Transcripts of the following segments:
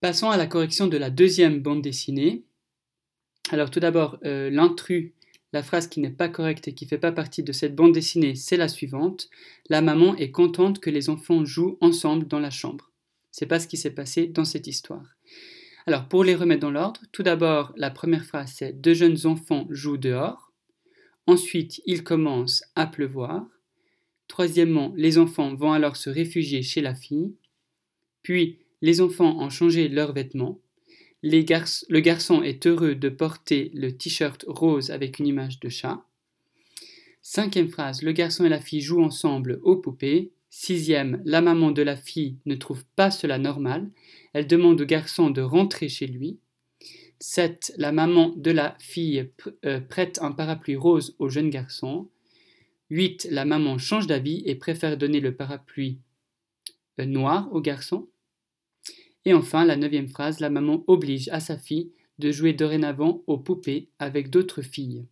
Passons à la correction de la deuxième bande dessinée. Alors tout d'abord, euh, l'intrus, la phrase qui n'est pas correcte et qui ne fait pas partie de cette bande dessinée, c'est la suivante. La maman est contente que les enfants jouent ensemble dans la chambre. C'est pas ce qui s'est passé dans cette histoire. Alors pour les remettre dans l'ordre, tout d'abord, la première phrase c'est deux jeunes enfants jouent dehors. Ensuite, il commence à pleuvoir. Troisièmement, les enfants vont alors se réfugier chez la fille. Puis, les enfants ont changé leurs vêtements. le garçon est heureux de porter le t-shirt rose avec une image de chat. Cinquième phrase, le garçon et la fille jouent ensemble aux poupées. Sixième, la maman de la fille ne trouve pas cela normal. Elle demande au garçon de rentrer chez lui. 7. La maman de la fille euh, prête un parapluie rose au jeune garçon. 8. La maman change d'avis et préfère donner le parapluie euh, noir au garçon. Et enfin, la neuvième phrase, la maman oblige à sa fille de jouer dorénavant aux poupées avec d'autres filles.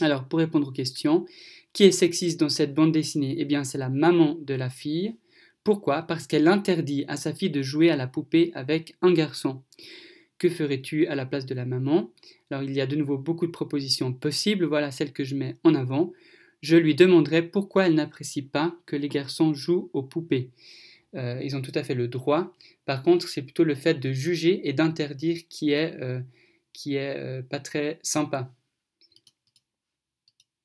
Alors, pour répondre aux questions, qui est sexiste dans cette bande dessinée? Eh bien, c'est la maman de la fille. Pourquoi? Parce qu'elle interdit à sa fille de jouer à la poupée avec un garçon. Que ferais-tu à la place de la maman? Alors, il y a de nouveau beaucoup de propositions possibles. Voilà celle que je mets en avant. Je lui demanderai pourquoi elle n'apprécie pas que les garçons jouent aux poupées. Euh, ils ont tout à fait le droit. Par contre, c'est plutôt le fait de juger et d'interdire qui est, euh, qui est euh, pas très sympa.